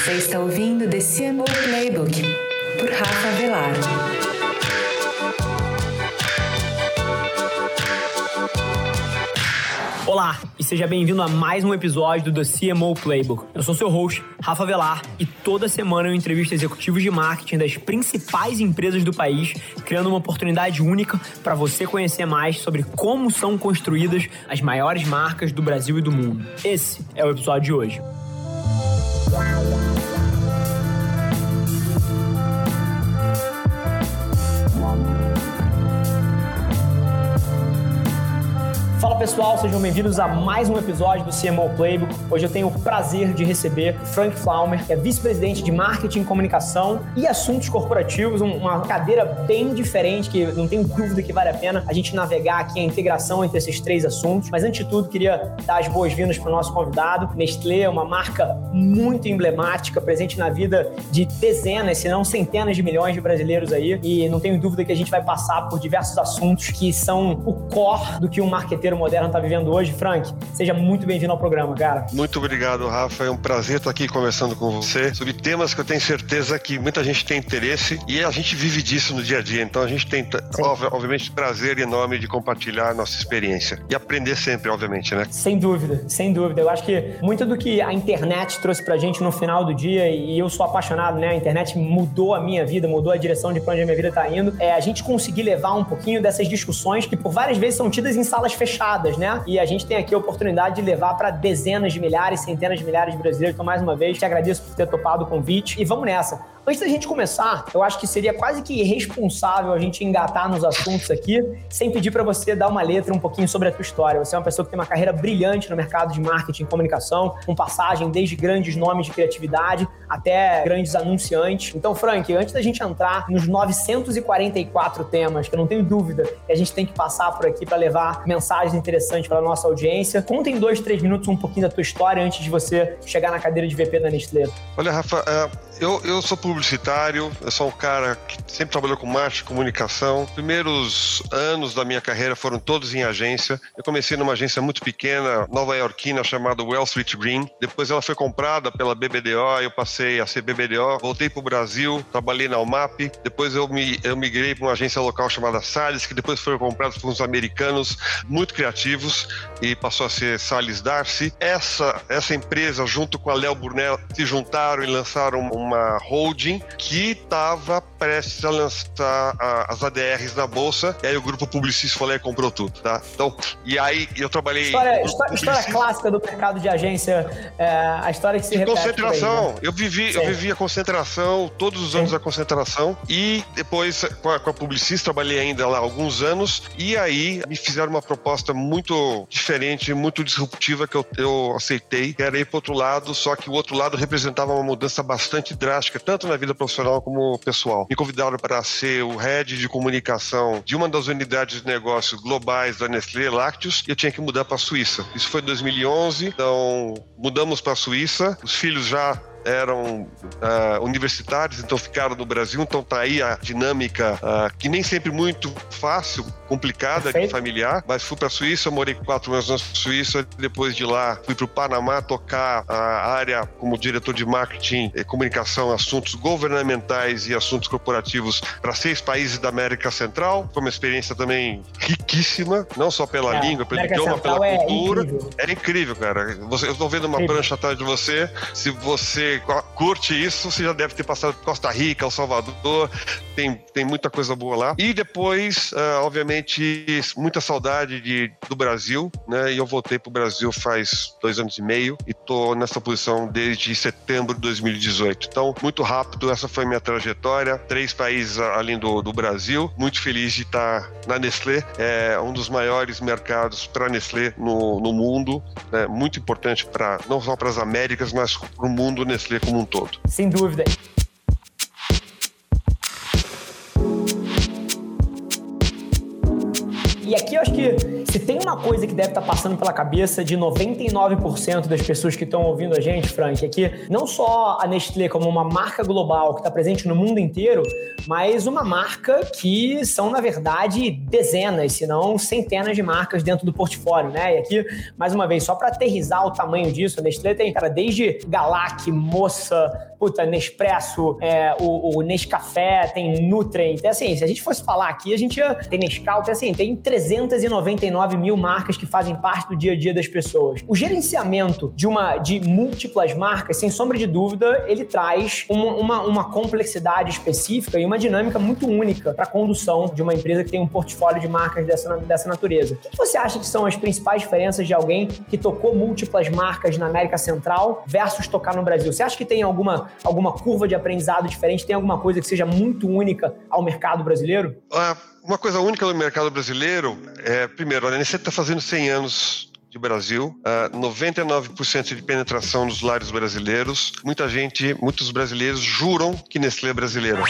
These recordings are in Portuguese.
Você está ouvindo The CMO Playbook por Rafa Velar. Olá e seja bem-vindo a mais um episódio do The CMO Playbook. Eu sou seu host, Rafa Velar, e toda semana eu entrevisto executivos de marketing das principais empresas do país, criando uma oportunidade única para você conhecer mais sobre como são construídas as maiores marcas do Brasil e do mundo. Esse é o episódio de hoje. Pessoal, sejam bem-vindos a mais um episódio do CMO Playbook. Hoje eu tenho o prazer de receber Frank Flaumer, que é vice-presidente de Marketing, Comunicação e Assuntos Corporativos, uma cadeira bem diferente, que não tenho dúvida que vale a pena a gente navegar aqui a integração entre esses três assuntos. Mas antes de tudo, queria dar as boas-vindas para o nosso convidado. Nestlé é uma marca muito emblemática, presente na vida de dezenas, se não centenas de milhões de brasileiros aí. E não tenho dúvida que a gente vai passar por diversos assuntos que são o core do que um marqueteiro moderno moderna está vivendo hoje. Frank, seja muito bem-vindo ao programa, cara. Muito obrigado, Rafa. É um prazer estar aqui conversando com você sobre temas que eu tenho certeza que muita gente tem interesse e a gente vive disso no dia a dia. Então a gente tem, obviamente, prazer enorme de compartilhar a nossa experiência e aprender sempre, obviamente, né? Sem dúvida, sem dúvida. Eu acho que muito do que a internet trouxe pra gente no final do dia, e eu sou apaixonado, né? A internet mudou a minha vida, mudou a direção de pra onde a minha vida tá indo. É a gente conseguir levar um pouquinho dessas discussões que por várias vezes são tidas em salas fechadas né? E a gente tem aqui a oportunidade de levar para dezenas de milhares, centenas de milhares de brasileiros. Então, mais uma vez, te agradeço por ter topado o convite. E vamos nessa. Antes da gente começar, eu acho que seria quase que irresponsável a gente engatar nos assuntos aqui sem pedir para você dar uma letra um pouquinho sobre a tua história. Você é uma pessoa que tem uma carreira brilhante no mercado de marketing e comunicação, com passagem desde grandes nomes de criatividade até grandes anunciantes. Então, Frank, antes da gente entrar nos 944 temas, que eu não tenho dúvida que a gente tem que passar por aqui para levar mensagens interessantes para nossa audiência, conta em dois, três minutos um pouquinho da tua história antes de você chegar na cadeira de VP da Nestlé. Olha, Rafa, é, eu, eu sou publicitário, eu sou um cara que sempre trabalhou com marketing, comunicação. Os primeiros anos da minha carreira foram todos em agência. Eu comecei numa agência muito pequena, nova iorquina, chamada Wall Street Green. Depois ela foi comprada pela BBDO, eu passei a ser BBDO. Voltei para o Brasil, trabalhei na UMAP. Depois eu, me, eu migrei para uma agência local chamada Salles, que depois foi comprada por uns americanos muito criativos e passou a ser Salles Darcy. Essa, essa empresa, junto com a Léo Burnell, se juntaram e lançaram uma holding que estava prestes a lançar a, as ADRs na bolsa, e aí o grupo Publicis foi lá e comprou tudo, tá? Então, e aí eu trabalhei... História, história, história clássica do mercado de agência, é, a história que se de repete concentração. Aí, né? Eu vivi, eu vivi a concentração, todos os anos da concentração, e depois com a, com a Publicis trabalhei ainda lá alguns anos, e aí me fizeram uma proposta muito diferente, muito disruptiva que eu, eu aceitei, que era ir para outro lado, só que o outro lado representava uma mudança bastante drástica, tanto na vida profissional como pessoal. Me convidaram para ser o head de comunicação de uma das unidades de negócio globais da Nestlé Lácteos e eu tinha que mudar para a Suíça. Isso foi em 2011, então mudamos para a Suíça. Os filhos já eram uh, universitários, então ficaram no Brasil, então tá aí a dinâmica uh, que nem sempre muito fácil, complicada, Perfeito. familiar, mas fui para a Suíça, morei quatro anos na Suíça, depois de lá fui para o Panamá tocar a área como diretor de marketing e comunicação, assuntos governamentais e assuntos corporativos para seis países da América Central. Foi uma experiência também riquíssima, não só pela é, língua, pelo idioma, Central pela cultura. É incrível. Era incrível, cara. Você, eu estou vendo uma incrível. prancha atrás de você. Se você curte isso, você já deve ter passado por Costa Rica, El Salvador, tem, tem muita coisa boa lá. E depois, uh, obviamente, muita saudade de, do Brasil, né? E eu voltei pro Brasil faz dois anos e meio e tô nessa posição desde setembro de 2018. Então, muito rápido, essa foi minha trajetória. Três países além do, do Brasil. Muito feliz de estar na Nestlé, é um dos maiores mercados para Nestlé no, no mundo, né? muito importante para não só para as Américas, mas para o mundo Nestlé Nestlé como um todo. Sem dúvida. E aqui eu acho que se tem uma coisa que deve estar tá passando pela cabeça de 99% das pessoas que estão ouvindo a gente, Frank, é que não só a Nestlé como uma marca global que está presente no mundo inteiro, mas uma marca que são, na verdade, dezenas, se não centenas de marcas dentro do portfólio, né? E aqui, mais uma vez, só para aterrizar o tamanho disso, a Nestlé tem, cara, desde Galac, Moça, puta, Nespresso, é, o, o Nescafé, tem Nutrient. Então, assim, se a gente fosse falar aqui, a gente ia, tem Nescau, tem, assim, tem 399 mil marcas que fazem parte do dia a dia das pessoas. O gerenciamento de uma de múltiplas marcas, sem sombra de dúvida, ele traz uma, uma, uma complexidade específica e uma dinâmica muito única para a condução de uma empresa que tem um portfólio de marcas dessa, dessa natureza. O que você acha que são as principais diferenças de alguém que tocou múltiplas marcas na América Central versus tocar no Brasil? Você acha que tem alguma, alguma curva de aprendizado diferente? Tem alguma coisa que seja muito única ao mercado brasileiro? Ah, uma coisa única no mercado brasileiro é, primeiro, a Nestlé está fazendo 100 anos de Brasil, uh, 99% de penetração nos lares brasileiros. Muita gente, muitos brasileiros juram que Nestlé é brasileira.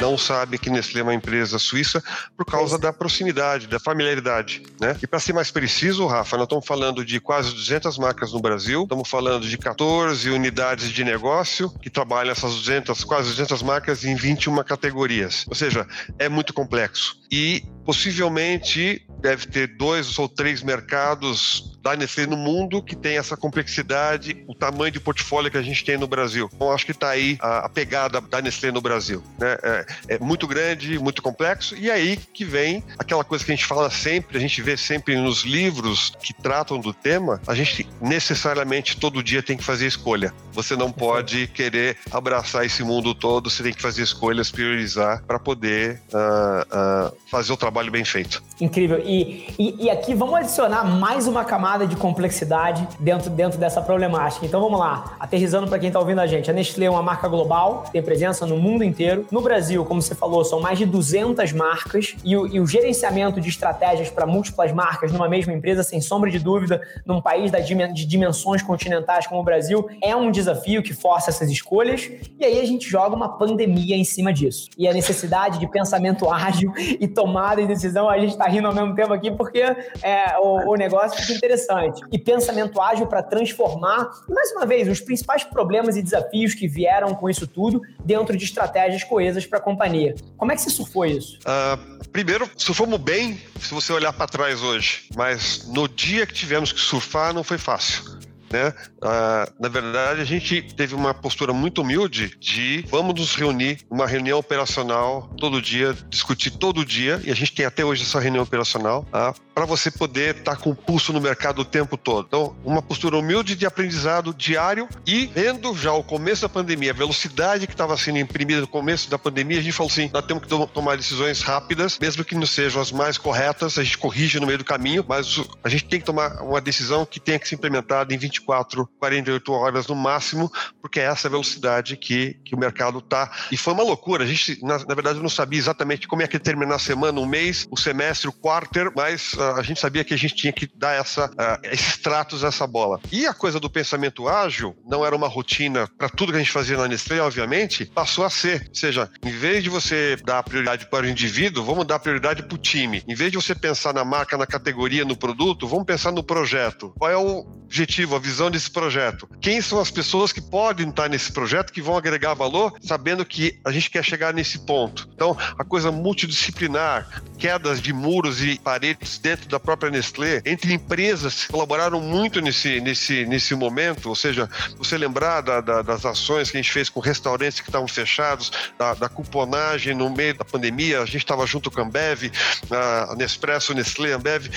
Não sabe que Nestlé é uma empresa suíça por causa da proximidade, da familiaridade, né? E para ser mais preciso, Rafa, nós estamos falando de quase 200 marcas no Brasil, estamos falando de 14 unidades de negócio que trabalham essas 200, quase 200 marcas em 21 categorias. Ou seja, é muito complexo. E possivelmente deve ter dois ou três mercados da Nestlé no mundo que tem essa complexidade, o tamanho de portfólio que a gente tem no Brasil. Então, acho que está aí a, pegada da Nestlé no Brasil. Né? É, é, muito grande, muito complexo, e aí que vem aquela coisa que a gente fala sempre, a gente vê sempre nos livros que tratam do tema, a gente necessariamente todo dia tem que fazer escolha. Você não pode querer abraçar esse mundo todo, você tem que fazer escolhas, priorizar para poder uh, uh, fazer o trabalho bem feito. Incrível. E, e, e aqui vamos adicionar mais uma camada de complexidade dentro, dentro dessa problemática. Então vamos lá, aterrizando para quem está ouvindo a gente. A Nestlé é uma marca global, tem presença no mundo inteiro. No Brasil, como você falou, são mais de 200 marcas e o, e o gerenciamento de estratégias para múltiplas marcas numa mesma empresa, sem sombra de dúvida, num país de dimensões continentais como o Brasil, é um desafio que força essas escolhas. E aí a gente joga uma pandemia em cima disso. E a necessidade de pensamento ágil e tomada de decisão, a gente está rindo ao mesmo tempo aqui porque é, o, o negócio fica interessante. E pensamento ágil para transformar, mais uma vez, os principais problemas e desafios que vieram com isso tudo dentro de estratégias coesas para a companhia. Como é que você surfou isso? Uh, primeiro, surfamos bem se você olhar para trás hoje, mas no dia que tivemos que surfar não foi fácil. Né? Ah, na verdade, a gente teve uma postura muito humilde de vamos nos reunir, uma reunião operacional todo dia, discutir todo dia, e a gente tem até hoje essa reunião operacional, tá? para você poder estar tá com o pulso no mercado o tempo todo. Então, uma postura humilde de aprendizado diário e vendo já o começo da pandemia, a velocidade que estava sendo imprimida no começo da pandemia, a gente falou assim: nós temos que tomar decisões rápidas, mesmo que não sejam as mais corretas, a gente corrige no meio do caminho, mas a gente tem que tomar uma decisão que tenha que ser implementada em 24 24, 48 horas no máximo, porque é essa velocidade que, que o mercado está. E foi uma loucura. A gente, na, na, verdade, não sabia exatamente como é que ia terminar a semana, um mês, o semestre, o quarter, mas uh, a gente sabia que a gente tinha que dar essa, uh, esses tratos a essa bola. E a coisa do pensamento ágil não era uma rotina para tudo que a gente fazia na Nestlé, obviamente, passou a ser. Ou seja, em vez de você dar prioridade para o indivíduo, vamos dar prioridade para o time. Em vez de você pensar na marca, na categoria, no produto, vamos pensar no projeto. Qual é o objetivo, a visão desse projeto? Quem são as pessoas que podem estar nesse projeto, que vão agregar valor, sabendo que a gente quer chegar nesse ponto? Então, a coisa multidisciplinar, quedas de muros e paredes dentro da própria Nestlé, entre empresas que colaboraram muito nesse, nesse, nesse momento, ou seja, você lembrar da, da, das ações que a gente fez com restaurantes que estavam fechados, da, da cuponagem no meio da pandemia, a gente estava junto com a Ambev, a Nespresso, Nestlé, Ambev,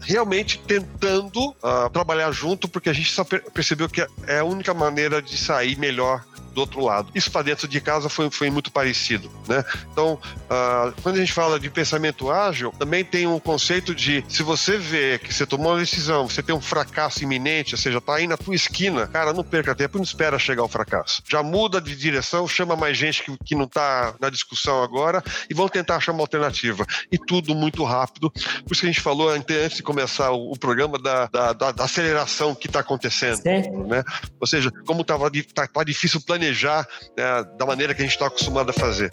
realmente tentando trabalhar junto, porque a gente só percebeu que é a única maneira de sair melhor do outro lado. Isso para dentro de casa foi, foi muito parecido, né? Então, uh, quando a gente fala de pensamento ágil, também tem um conceito de se você vê que você tomou uma decisão, você tem um fracasso iminente, ou seja, tá aí na tua esquina, cara, não perca tempo, não espera chegar o fracasso. Já muda de direção, chama mais gente que, que não tá na discussão agora e vão tentar achar uma alternativa. E tudo muito rápido. Por isso que a gente falou antes de começar o, o programa da, da, da, da, aceleração que está acontecendo. Né? Ou seja, como tava, tá, tá difícil planejar planejar né, da maneira que a gente está acostumado a fazer.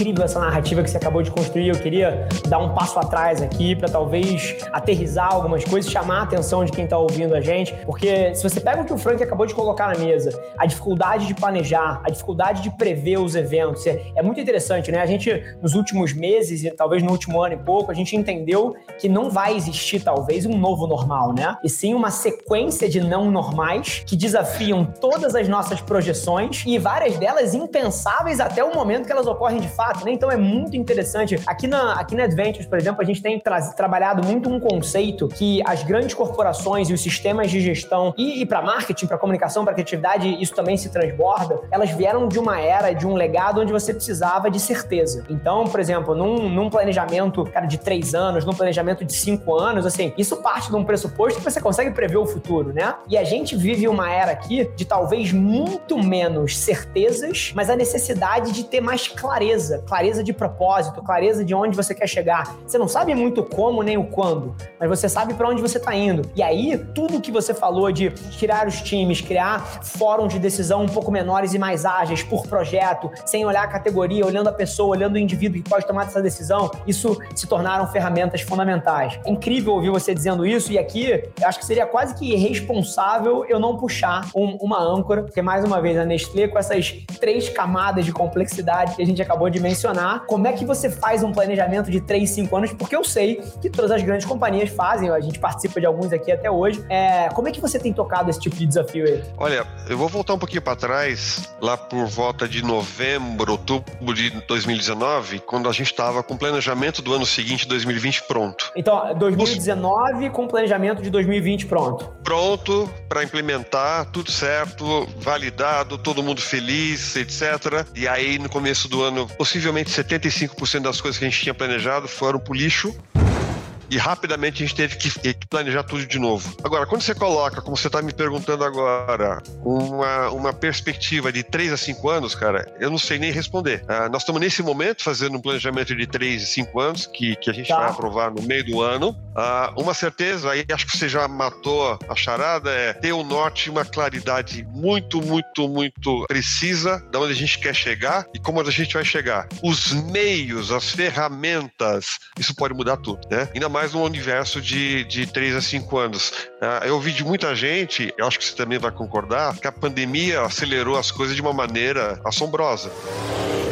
Incrível essa narrativa que você acabou de construir. Eu queria dar um passo atrás aqui para talvez aterrizar algumas coisas, chamar a atenção de quem está ouvindo a gente, porque se você pega o que o Frank acabou de colocar na mesa, a dificuldade de planejar, a dificuldade de prever os eventos, é, é muito interessante, né? A gente, nos últimos meses e talvez no último ano e pouco, a gente entendeu que não vai existir, talvez, um novo normal, né? E sim uma sequência de não normais que desafiam todas as nossas projeções e várias delas impensáveis até o momento que elas ocorrem de fato, né? Então é muito interessante. Aqui na, aqui na Adventures, por exemplo, a gente tem tra trabalhado muito um conceito que as grandes corporações e os sistemas de gestão e, e para marketing, para comunicação, para criatividade, isso também se transborda, elas vieram de uma era, de um legado onde você precisava de certeza. Então, por exemplo, num, num planejamento, cara, de três anos, num planejamento de cinco anos, assim, isso parte de um pressuposto que você consegue prever o futuro, né? E a gente vive uma era aqui de talvez muito menos certezas, mas a necessidade de ter mais clareza, clareza de propósito, clareza de onde você quer chegar. Você não sabe muito como nem o quando, mas você sabe para onde você está indo. E aí, tudo que você falou de criar os times, criar fóruns de decisão um pouco menores e mais ágeis por projeto, sem olhar a categoria, olhando a pessoa, olhando o indivíduo que pode tomar essa decisão, isso se tornaram ferramentas fundamentais. É incrível ouvir você dizendo isso, e aqui acho que seria quase que irresponsável eu não puxar um, uma âncora, porque mais uma vez a Nestlé, com essas três camadas de complexidade que a gente acabou de mencionar, como é que você faz um planejamento de 3, 5 anos? Porque eu sei que todas as grandes companhias fazem, a gente participa de alguns aqui até hoje. É, como é que você tem tocado esse tipo de desafio aí? Olha, eu vou voltar um pouquinho para trás, lá por volta de novembro, outubro de 2019, quando a gente estava com o planejamento do ano seguinte, 2020, pronto. Então, 2019 com planejamento de 2020 pronto. Pronto para implementar, tudo certo, validado, todo mundo feliz, etc. E aí, no começo do ano, possivelmente 75% das coisas que a gente tinha planejado foram pro lixo e rapidamente a gente teve que, planejar tudo de novo. Agora, quando você coloca, como você está me perguntando agora, uma, uma perspectiva de 3 a 5 anos, cara, eu não sei nem responder. Uh, nós estamos nesse momento fazendo um planejamento de 3 e 5 anos, que, que a gente tá. vai aprovar no meio do ano. Uh, uma certeza, aí acho que você já matou a charada, é ter o um norte e uma claridade muito, muito, muito precisa de onde a gente quer chegar e como a gente vai chegar. Os meios, as ferramentas, isso pode mudar tudo, né? Ainda mais mais no universo de, de 3 a 5 anos. Uh, eu ouvi de muita gente, eu acho que você também vai concordar, que a pandemia acelerou as coisas de uma maneira assombrosa.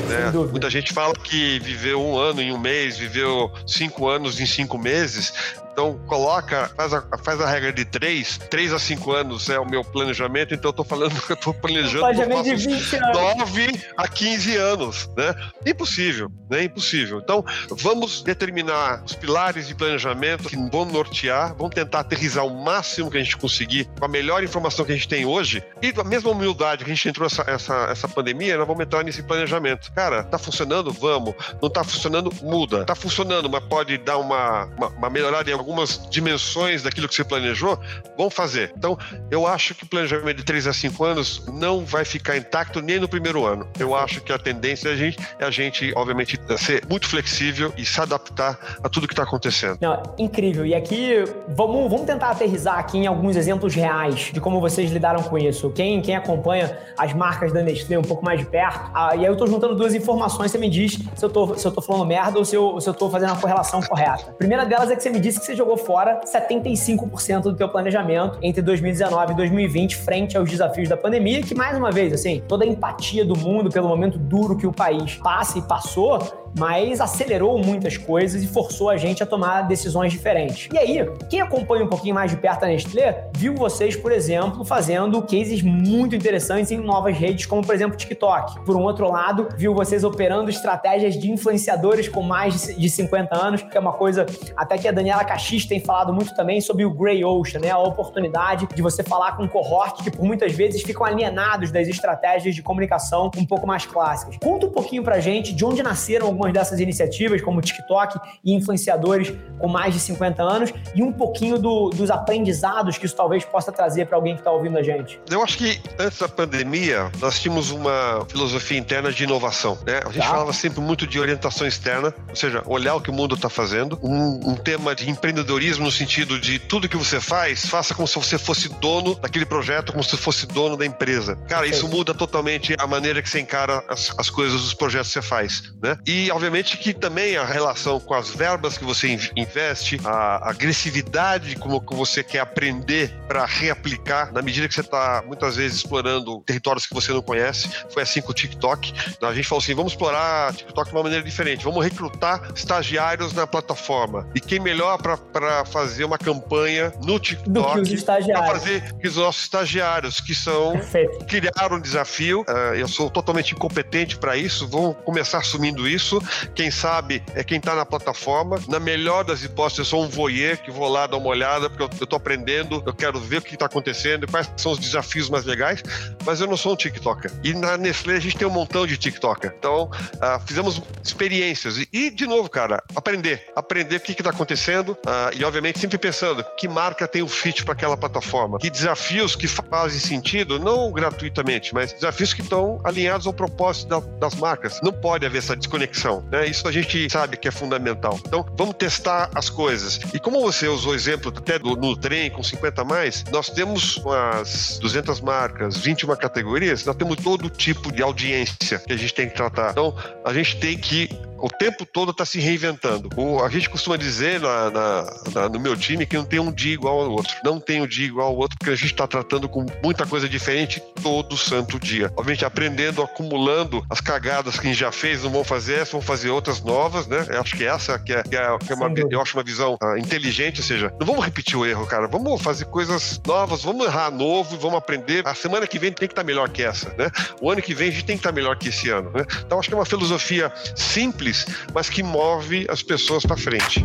Né? Muita gente fala que viveu um ano em um mês, viveu cinco anos em cinco meses. Então, coloca, faz a, faz a regra de três, três a cinco anos é o meu planejamento, então eu tô falando que eu tô planejando planejamento de 20 anos. 9 a 15 anos, né? Impossível, né? Impossível. Então, vamos determinar os pilares de planejamento que vão nortear, vamos tentar aterrizar o máximo que a gente conseguir com a melhor informação que a gente tem hoje e com a mesma humildade que a gente entrou essa, essa, essa pandemia, nós vamos entrar nesse planejamento. Cara, tá funcionando? Vamos. Não tá funcionando? Muda. Tá funcionando, mas pode dar uma, uma, uma melhorada em algum algumas dimensões daquilo que você planejou, vão fazer. Então, eu acho que o planejamento de 3 a 5 anos não vai ficar intacto nem no primeiro ano. Eu acho que a tendência é a gente, é a gente obviamente, ser muito flexível e se adaptar a tudo que está acontecendo. Não, incrível. E aqui, vamos, vamos tentar aterrizar aqui em alguns exemplos reais de como vocês lidaram com isso. Quem, quem acompanha as marcas da Nestlé um pouco mais de perto, ah, e aí eu estou juntando duas informações, você me diz se eu estou se eu falando merda ou se eu, se eu fazendo a correlação correta. A primeira delas é que você me disse que você jogou fora 75% do teu planejamento entre 2019 e 2020 frente aos desafios da pandemia, que mais uma vez, assim, toda a empatia do mundo pelo momento duro que o país passa e passou, mas acelerou muitas coisas e forçou a gente a tomar decisões diferentes. E aí, quem acompanha um pouquinho mais de perto a Nestlé, viu vocês, por exemplo, fazendo cases muito interessantes em novas redes, como por exemplo TikTok. Por um outro lado, viu vocês operando estratégias de influenciadores com mais de 50 anos, que é uma coisa até que a Daniela Caxis tem falado muito também sobre o Grey Ocean, né? A oportunidade de você falar com um cohort que por muitas vezes ficam alienados das estratégias de comunicação um pouco mais clássicas. Conta um pouquinho pra gente de onde nasceram algumas algumas dessas iniciativas, como o TikTok e influenciadores com mais de 50 anos, e um pouquinho do, dos aprendizados que isso talvez possa trazer para alguém que está ouvindo a gente. Eu acho que antes da pandemia, nós tínhamos uma filosofia interna de inovação. Né? A gente tá. falava sempre muito de orientação externa, ou seja, olhar o que o mundo está fazendo, um, um tema de empreendedorismo no sentido de tudo que você faz, faça como se você fosse dono daquele projeto, como se fosse dono da empresa. Cara, isso muda totalmente a maneira que você encara as, as coisas, os projetos que você faz, né? E, obviamente, que também a relação com as verbas que você investe, a agressividade como que você quer aprender para reaplicar, na medida que você está, muitas vezes, explorando territórios que você não conhece. Foi assim com o TikTok. A gente falou assim, vamos explorar TikTok de uma maneira diferente. Vamos recrutar estagiários na plataforma. E quem melhor para fazer uma campanha no TikTok do que os estagiários. Para fazer que os nossos estagiários, que são Perfeito. criaram um desafio. Uh, eu sou totalmente incompetente para isso. Vou começar assumindo isso. Quem sabe é quem está na plataforma. Na melhor das hipóteses, eu sou um voyeur que vou lá dar uma olhada porque eu estou aprendendo. Eu quero ver o que está acontecendo, quais são os desafios mais legais. Mas eu não sou um TikToker. E na Nestlé a gente tem um montão de TikToker. Então uh, fizemos experiências e, de novo, cara, aprender, aprender o que está acontecendo uh, e obviamente sempre pensando que marca tem o fit para aquela plataforma, que desafios que fazem sentido, não gratuitamente, mas desafios que estão alinhados ao propósito da, das marcas. Não pode haver essa desconexão, né? Isso a gente sabe que é fundamental. Então, vamos testar as coisas. E como você usou o exemplo até do, no trem com 50 mais, nós temos umas 200 marcas, 21 categorias, nós temos todo tipo de audiência que a gente tem que tratar. Então, a gente tem que o tempo todo está se reinventando. O, a gente costuma dizer na, na, na, no meu time que não tem um dia igual ao outro. Não tem um dia igual ao outro, porque a gente está tratando com muita coisa diferente todo santo dia. Obviamente, aprendendo, acumulando as cagadas que a gente já fez, não vão fazer essa, vão fazer outras novas, né? Eu acho que essa que é, que é, que é uma, eu acho uma visão uh, inteligente, ou seja, não vamos repetir o erro, cara. Vamos fazer coisas novas, vamos errar novo e vamos aprender. A semana que vem tem que estar tá melhor que essa, né? O ano que vem a gente tem que estar tá melhor que esse ano, né? Então, acho que é uma filosofia simples simples, mas que move as pessoas para frente.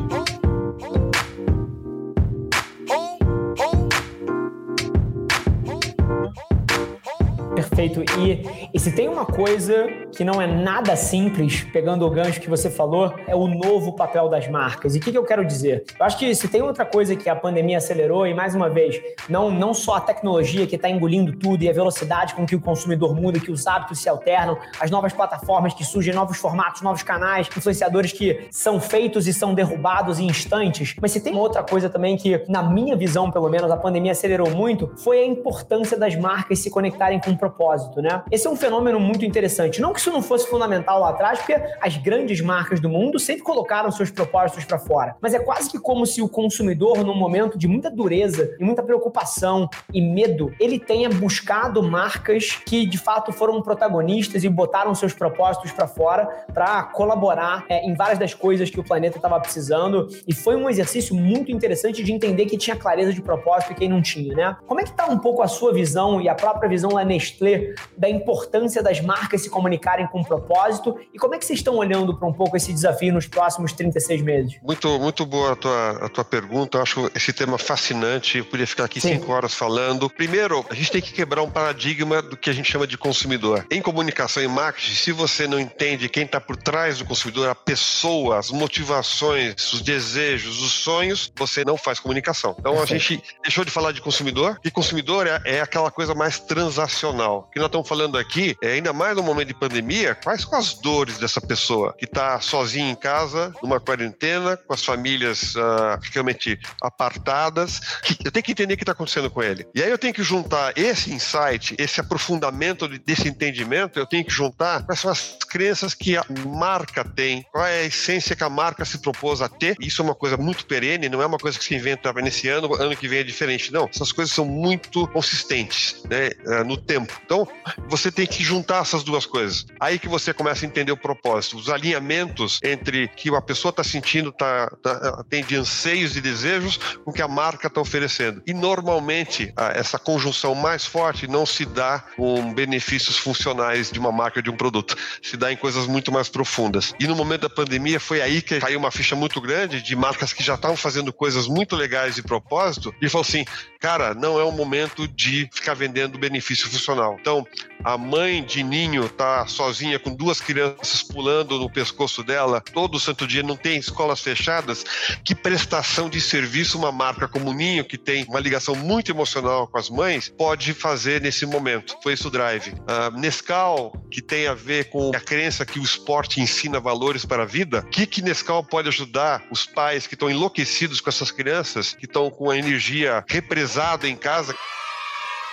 Perfeito. E, e se tem uma coisa que não é nada simples, pegando o gancho que você falou, é o novo papel das marcas. E o que, que eu quero dizer? Eu acho que se tem outra coisa que a pandemia acelerou, e mais uma vez, não, não só a tecnologia que está engolindo tudo e a velocidade com que o consumidor muda, que os hábitos se alternam, as novas plataformas que surgem, novos formatos, novos canais, influenciadores que são feitos e são derrubados em instantes. Mas se tem outra coisa também que, na minha visão, pelo menos, a pandemia acelerou muito, foi a importância das marcas se conectarem com um propósito propósito, né? Esse é um fenômeno muito interessante. Não que isso não fosse fundamental lá atrás, porque as grandes marcas do mundo sempre colocaram seus propósitos para fora. Mas é quase que como se o consumidor, num momento de muita dureza e muita preocupação e medo, ele tenha buscado marcas que de fato foram protagonistas e botaram seus propósitos para fora para colaborar é, em várias das coisas que o planeta estava precisando. E foi um exercício muito interessante de entender que tinha clareza de propósito e quem não tinha, né? Como é que tá um pouco a sua visão e a própria visão da Nestlé da importância das marcas se comunicarem com propósito e como é que vocês estão olhando para um pouco esse desafio nos próximos 36 meses? Muito, muito boa a tua, a tua pergunta. Eu acho esse tema fascinante. Eu podia ficar aqui Sim. cinco horas falando. Primeiro, a gente tem que quebrar um paradigma do que a gente chama de consumidor. Em comunicação e marketing, se você não entende quem está por trás do consumidor, a pessoa, as motivações, os desejos, os sonhos, você não faz comunicação. Então a gente deixou de falar de consumidor, e consumidor é, é aquela coisa mais transacional que nós estamos falando aqui, é ainda mais no momento de pandemia, quais são as dores dessa pessoa que está sozinha em casa, numa quarentena, com as famílias uh, realmente apartadas. Eu tenho que entender o que está acontecendo com ele. E aí eu tenho que juntar esse insight, esse aprofundamento desse entendimento, eu tenho que juntar quais são as crenças que a marca tem, qual é a essência que a marca se propôs a ter. Isso é uma coisa muito perene, não é uma coisa que se inventa nesse ano, ano que vem é diferente. Não, essas coisas são muito consistentes né, ah, no tempo. Então, você tem que juntar essas duas coisas. Aí que você começa a entender o propósito, os alinhamentos entre que a pessoa está sentindo, tá, tá, tem de anseios e desejos com o que a marca está oferecendo. E normalmente essa conjunção mais forte não se dá com benefícios funcionais de uma marca de um produto, se dá em coisas muito mais profundas. E no momento da pandemia foi aí que caiu uma ficha muito grande de marcas que já estavam fazendo coisas muito legais de propósito e falou assim, cara, não é o momento de ficar vendendo benefício funcional emocional. Então, a mãe de ninho tá sozinha com duas crianças pulando no pescoço dela todo santo dia, não tem escolas fechadas, que prestação de serviço uma marca como Ninho, que tem uma ligação muito emocional com as mães, pode fazer nesse momento. Foi isso o Drive. Nescau, que tem a ver com a crença que o esporte ensina valores para a vida, o que, que Nescau pode ajudar os pais que estão enlouquecidos com essas crianças, que estão com a energia represada em casa?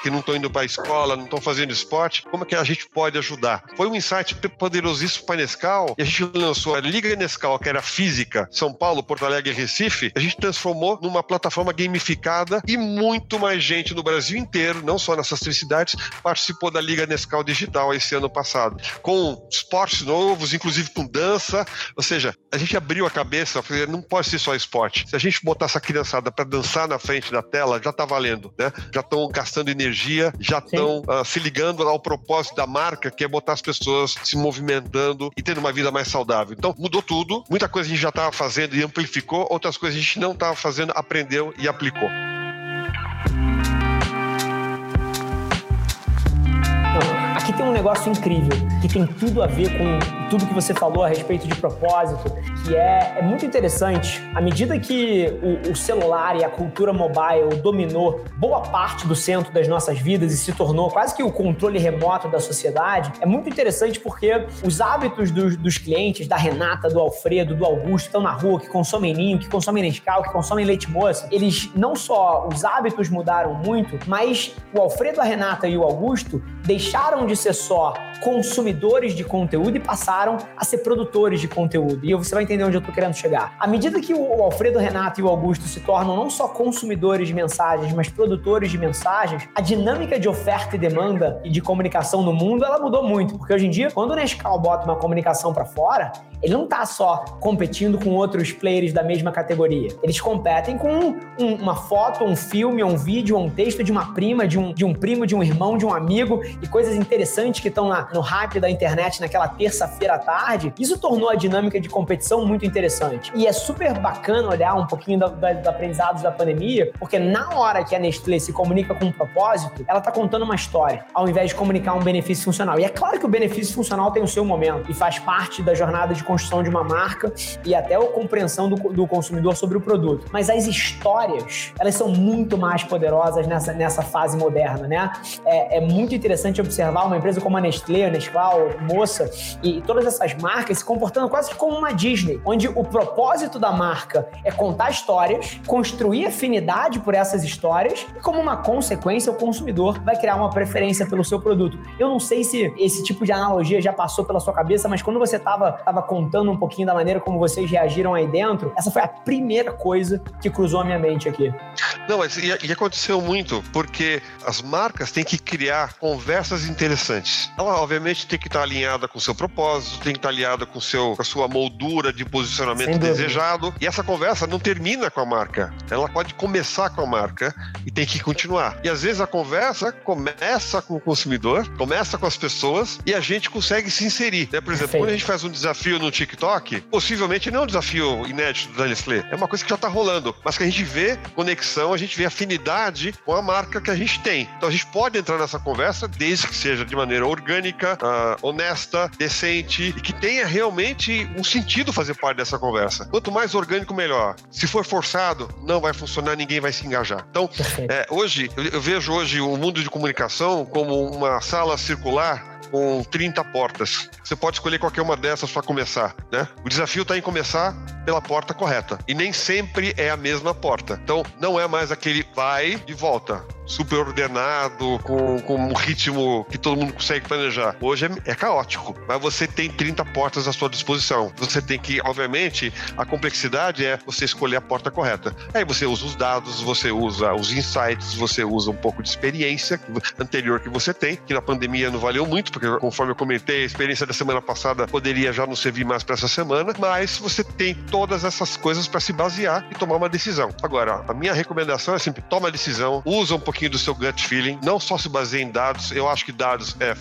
Que não estão indo para a escola, não estão fazendo esporte, como é que a gente pode ajudar? Foi um insight poderosíssimo para a Nescau e a gente lançou a Liga Nescau, que era física, São Paulo, Porto Alegre e Recife, a gente transformou numa plataforma gamificada e muito mais gente no Brasil inteiro, não só nessas três cidades, participou da Liga Nescau Digital esse ano passado, com esportes novos, inclusive com dança, ou seja, a gente abriu a cabeça, não pode ser só esporte. Se a gente botar essa criançada para dançar na frente da tela, já está valendo, né? Já estão gastando energia energia já estão uh, se ligando ao propósito da marca, que é botar as pessoas se movimentando e tendo uma vida mais saudável. Então, mudou tudo. Muita coisa a gente já estava fazendo e amplificou, outras coisas a gente não estava fazendo, aprendeu e aplicou. Aqui tem um negócio incrível que tem tudo a ver com tudo que você falou a respeito de propósito, que é, é muito interessante. À medida que o, o, celular e a cultura mobile dominou boa parte do centro das nossas vidas e se tornou quase que o controle remoto da sociedade, é muito interessante porque os hábitos dos, dos clientes, da Renata, do Alfredo, do Augusto, que estão na rua, que consomem ninho, que consomem Nescau, que consomem leite moça, eles não só os hábitos mudaram muito, mas o Alfredo, a Renata e o Augusto deixaram de ser só consumidores de conteúdo e passaram a ser produtores de conteúdo. E você vai entender onde eu estou querendo chegar. À medida que o Alfredo Renato e o Augusto se tornam não só consumidores de mensagens, mas produtores de mensagens, a dinâmica de oferta e demanda e de comunicação no mundo, ela mudou muito. Porque hoje em dia, quando o Nescau bota uma comunicação para fora, ele não está só competindo com outros players da mesma categoria. Eles competem com um, uma foto, um filme, um vídeo, um texto de uma prima, de um, de um primo, de um irmão, de um amigo e coisas interessantes que estão no hype da internet naquela terça-feira à tarde. Isso tornou a dinâmica de competição muito interessante. E é super bacana olhar um pouquinho dos aprendizados da pandemia, porque na hora que a Nestlé se comunica com um propósito, ela está contando uma história, ao invés de comunicar um benefício funcional. E é claro que o benefício funcional tem o seu momento e faz parte da jornada de construção de uma marca e até a compreensão do, do consumidor sobre o produto. Mas as histórias, elas são muito mais poderosas nessa, nessa fase moderna, né? É, é muito interessante observar uma empresa como a Nestlé, a Nescau, Moça e, e todas essas marcas se comportando quase como uma Disney, onde o propósito da marca é contar histórias, construir afinidade por essas histórias e, como uma consequência, o consumidor vai criar uma preferência pelo seu produto. Eu não sei se esse tipo de analogia já passou pela sua cabeça, mas quando você estava tava contando um pouquinho da maneira como vocês reagiram aí dentro, essa foi a primeira coisa que cruzou a minha mente aqui. Não, mas e, e aconteceu muito, porque as marcas têm que criar conversas interessantes. Ela, obviamente, tem que estar alinhada com o seu propósito, tem que estar alinhada com, seu, com a sua moldura de posicionamento desejado. E essa conversa não termina com a marca. Ela pode começar com a marca e tem que continuar. E às vezes a conversa começa com o consumidor, começa com as pessoas e a gente consegue se inserir. Né? Por exemplo, Perfeito. quando a gente faz um desafio no TikTok, possivelmente não é um desafio inédito da Nestlé, é uma coisa que já está rolando, mas que a gente vê conexão, a gente vê afinidade com a marca que a gente tem. Então a gente pode entrar nessa conversa desde que seja de maneira orgânica, uh, honesta, decente e que tenha realmente um sentido fazer parte dessa conversa. Quanto mais orgânico, melhor. Se for forçado, não vai funcionar, ninguém vai se engajar. Então, é, hoje, eu vejo hoje o mundo de comunicação como uma sala circular com 30 portas. Você pode escolher qualquer uma dessas para começar, né? O desafio está em começar pela porta correta. E nem sempre é a mesma porta. Então, não é mais aquele vai e volta super ordenado, com, com um ritmo que todo mundo consegue planejar. Hoje é, é, caótico, mas você tem 30 portas à sua disposição. Você tem que, obviamente, a complexidade é você escolher a porta correta. Aí você usa os dados, você usa os insights, você usa um pouco de experiência anterior que você tem, que na pandemia não valeu muito, porque conforme eu comentei, a experiência da semana passada poderia já não servir mais para essa semana, mas você tem todas essas coisas para se basear e tomar uma decisão. Agora, a minha recomendação é sempre toma a decisão, usa um pouquinho do seu gut feeling, não só se baseia em dados. Eu acho que dados é,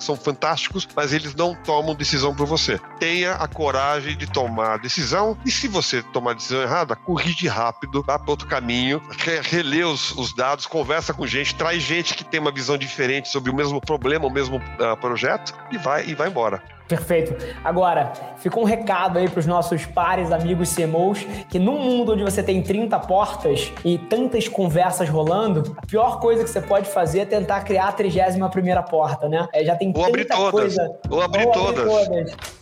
são fantásticos, mas eles não tomam decisão por você. Tenha a coragem de tomar a decisão e se você tomar a decisão errada, corrige rápido, vá para outro caminho, relê os, os, dados, conversa com gente, traz gente que tem uma visão diferente sobre o mesmo problema, o mesmo uh, projeto e vai e vai embora. Perfeito. Agora, fica um recado aí para os nossos pares, amigos CMOs, que num mundo onde você tem 30 portas e tantas conversas rolando, a pior coisa que você pode fazer é tentar criar a 31 primeira porta, né? É, já tem Ou tanta abrir todas. coisa. Ou abrir todas. Abrir todas.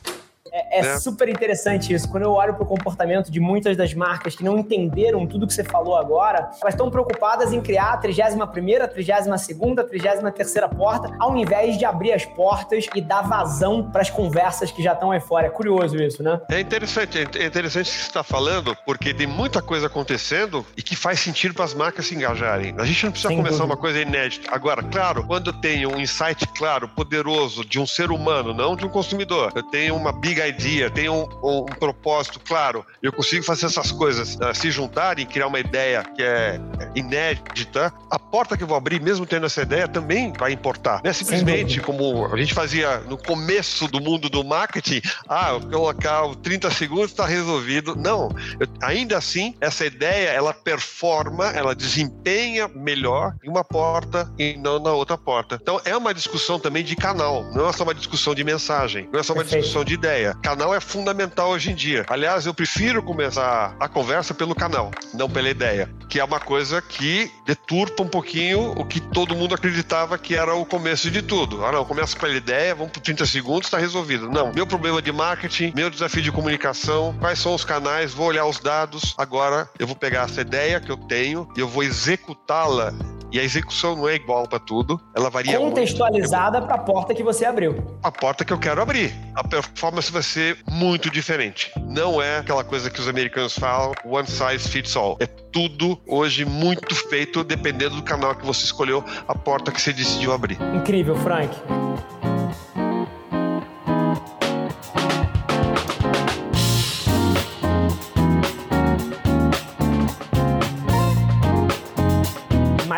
É, é, é, super interessante isso. Quando eu olho para o comportamento de muitas das marcas que não entenderam tudo que você falou agora, elas estão preocupadas em criar a 31 primeira, 32 segunda, 33 terceira porta, ao invés de abrir as portas e dar vazão para as conversas que já estão aí fora. É curioso isso, né? É interessante, é interessante o que você está falando, porque tem muita coisa acontecendo e que faz sentido para as marcas se engajarem. A gente não precisa Sem começar dúvida. uma coisa inédita. Agora, claro, quando eu tenho um insight claro, poderoso de um ser humano, não de um consumidor, eu tenho uma big idea, tem um, um, um propósito claro, eu consigo fazer essas coisas uh, se juntarem, criar uma ideia que é inédita, a porta que eu vou abrir, mesmo tendo essa ideia, também vai importar. Não é simplesmente como a gente fazia no começo do mundo do marketing, ah, eu colocar o 30 segundos está resolvido. Não, eu, ainda assim, essa ideia, ela performa, ela desempenha melhor em uma porta e não na outra porta. Então, é uma discussão também de canal, não é só uma discussão de mensagem, não é só uma Perfeito. discussão de ideia Canal é fundamental hoje em dia. Aliás, eu prefiro começar a conversa pelo canal, não pela ideia, que é uma coisa que deturpa um pouquinho o que todo mundo acreditava que era o começo de tudo. Ah, não, começa pela ideia, vamos por 30 segundos, está resolvido. Não, meu problema de marketing, meu desafio de comunicação, quais são os canais, vou olhar os dados. Agora eu vou pegar essa ideia que eu tenho e eu vou executá-la e a execução não é igual para tudo, ela varia Contextualizada para a porta que você abriu. A porta que eu quero abrir. A performance vai ser muito diferente. Não é aquela coisa que os americanos falam, one size fits all. É tudo hoje muito feito dependendo do canal que você escolheu, a porta que você decidiu abrir. Incrível, Frank.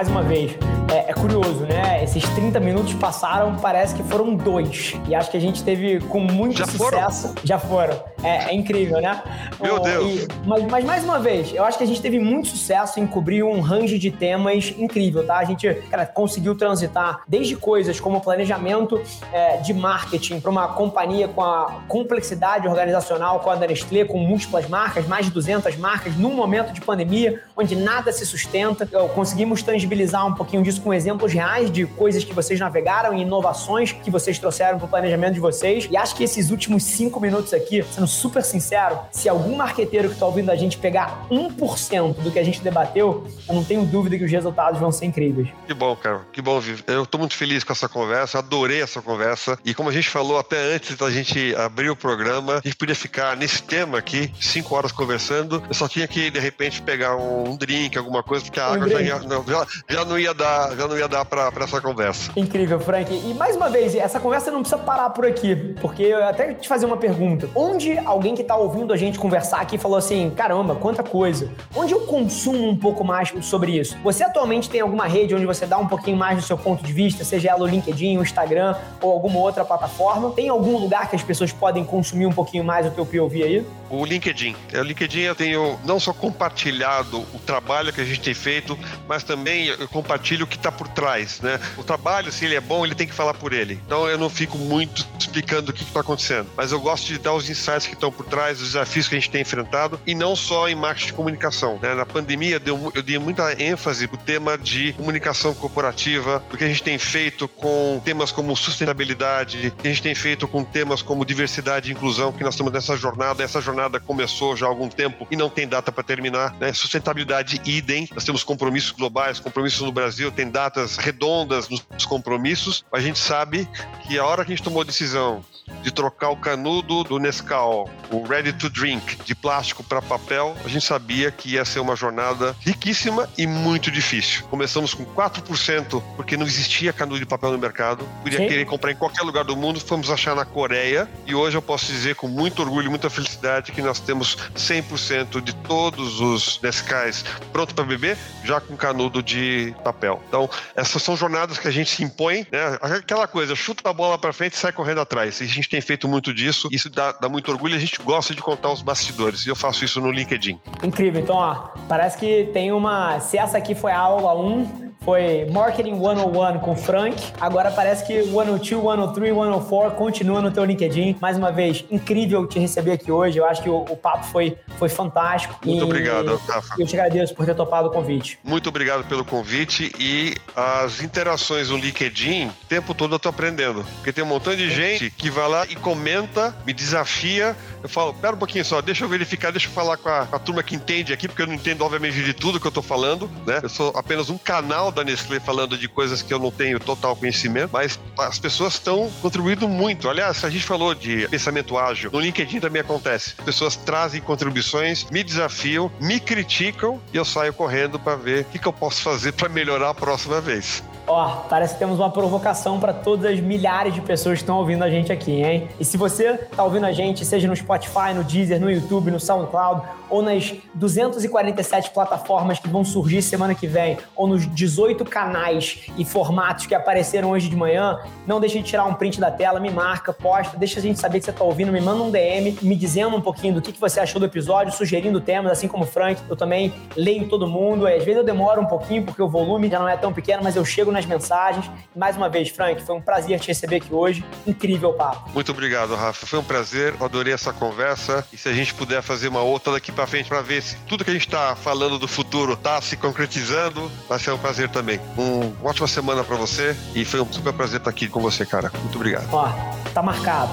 mais uma vez, é, é, curioso, né? Esses 30 minutos passaram, parece que foram dois. E acho que a gente teve com muito Já sucesso. Foram? Já foram. É, é incrível, né? Meu Deus. E, mas, mas, mais uma vez, eu acho que a gente teve muito sucesso em cobrir um range de temas incrível, tá? A gente, cara, conseguiu transitar desde coisas como planejamento é, de marketing para uma companhia com a complexidade organizacional com a da Nestlé, com múltiplas marcas, mais de 200 marcas, num momento de pandemia onde nada se sustenta. Conseguimos tangibilizar um pouquinho disso com exemplos reais de coisas que vocês navegaram e inovações que vocês trouxeram para o planejamento de vocês. E acho que esses últimos cinco minutos aqui, sendo super sincero, se algum marqueteiro que está ouvindo a gente pegar 1% do que a gente debateu, eu não tenho dúvida que os resultados vão ser incríveis. Que bom, cara. Que bom, Vivi. Eu estou muito feliz com essa conversa, adorei essa conversa. E como a gente falou até antes da gente abrir o programa, a gente podia ficar nesse tema aqui, cinco horas conversando. Eu só tinha que, de repente, pegar um drink, alguma coisa, porque a água já, ia, não, já, já, não ia dar, já não ia dar para essa conversa. Incrível, Frank. E mais uma vez, essa conversa não precisa parar por aqui, porque eu até te fazer uma pergunta. Onde alguém que está ouvindo a gente conversar aqui falou assim: caramba, quanta coisa. Onde eu consumo um pouco mais sobre isso? Você atualmente tem alguma rede onde você dá um pouquinho mais do seu ponto de vista, seja ela o LinkedIn, o Instagram ou alguma outra plataforma? Tem algum lugar que as pessoas podem consumir um pouquinho mais o teu POV aí? O LinkedIn. O LinkedIn eu tenho não só compartilhado o trabalho que a gente tem feito, mas também eu compartilho o que está por trás, né? O trabalho, se ele é bom, ele tem que falar por ele. Então eu não fico muito explicando o que está acontecendo, mas eu gosto de dar os insights que estão por trás, os desafios que a gente tem enfrentado e não só em marketing de comunicação. Né? Na pandemia eu dei muita ênfase o tema de comunicação corporativa, o que a gente tem feito com temas como sustentabilidade, a gente tem feito com temas como diversidade e inclusão, que nós estamos nessa jornada. Essa jornada começou já há algum tempo e não tem data para terminar. Né? Sustentabilidade idem, nós temos compromissos globais, compromissos no Brasil, tem datas redondas nos compromissos. A gente sabe que a hora que a gente tomou a decisão de trocar o canudo do Nescau, o Ready to Drink, de plástico para papel, a gente sabia que ia ser uma jornada riquíssima e muito difícil. Começamos com 4%, porque não existia canudo de papel no mercado. Podia Sim. querer comprar em qualquer lugar do mundo, fomos achar na Coreia e hoje eu posso dizer com muito orgulho, muita felicidade que nós temos 100% de todos os Nescais pronto para beber, já com canudo de papel. Então, essas são jornadas que a gente se impõe, né? Aquela coisa, chuta a bola para frente e sai correndo atrás. E a gente tem feito muito disso, isso dá, dá muito orgulho a gente gosta de contar os bastidores. E eu faço isso no LinkedIn. Incrível. Então, ó, parece que tem uma. Se essa aqui foi a aula 1, foi Marketing 101 com Frank. Agora parece que 102, 103, 104 continua no teu LinkedIn. Mais uma vez, incrível te receber aqui hoje. Eu acho que o, o papo foi, foi fantástico. Muito e, obrigado, Rafa. Eu te agradeço por ter topado o convite. Muito obrigado pelo convite e as interações no LinkedIn, o tempo todo eu tô aprendendo. Porque tem um montão de gente que vai lá e comenta, me desafia. Eu falo, pera um pouquinho só, deixa eu verificar, deixa eu falar com a, a turma que entende aqui, porque eu não entendo, obviamente, de tudo que eu tô falando, né? Eu sou apenas um canal da Nestlé falando de coisas que eu não tenho total conhecimento, mas as pessoas estão contribuindo muito. Aliás, a gente falou de pensamento ágil, no LinkedIn também acontece. Pessoas trazem contribuições, me desafiam, me criticam e eu saio correndo para ver o que, que eu posso fazer para melhorar a próxima vez. Ó, parece que temos uma provocação para todas as milhares de pessoas que estão ouvindo a gente aqui, hein? E se você está ouvindo a gente, seja no Spotify, no Deezer, no YouTube, no SoundCloud, ou nas 247 plataformas que vão surgir semana que vem, ou nos 18 canais e formatos que apareceram hoje de manhã, não deixe de tirar um print da tela, me marca, posta, deixa a gente saber que você está ouvindo, me manda um DM, me dizendo um pouquinho do que, que você achou do episódio, sugerindo temas, assim como o Frank, eu também leio todo mundo, às vezes eu demoro um pouquinho porque o volume já não é tão pequeno, mas eu chego nas mensagens. Mais uma vez, Frank, foi um prazer te receber aqui hoje. Incrível papo. Muito obrigado, Rafa. Foi um prazer, adorei essa conversa. E se a gente puder fazer uma outra daqui para frente para ver se tudo que a gente está falando do futuro está se concretizando, vai ser um prazer também. Um, uma ótima semana para você e foi um super prazer estar aqui com você, cara. Muito obrigado. Ó, tá marcado.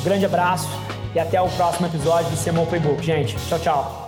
Um grande abraço e até o próximo episódio do CMO Playbook, gente. Tchau, tchau.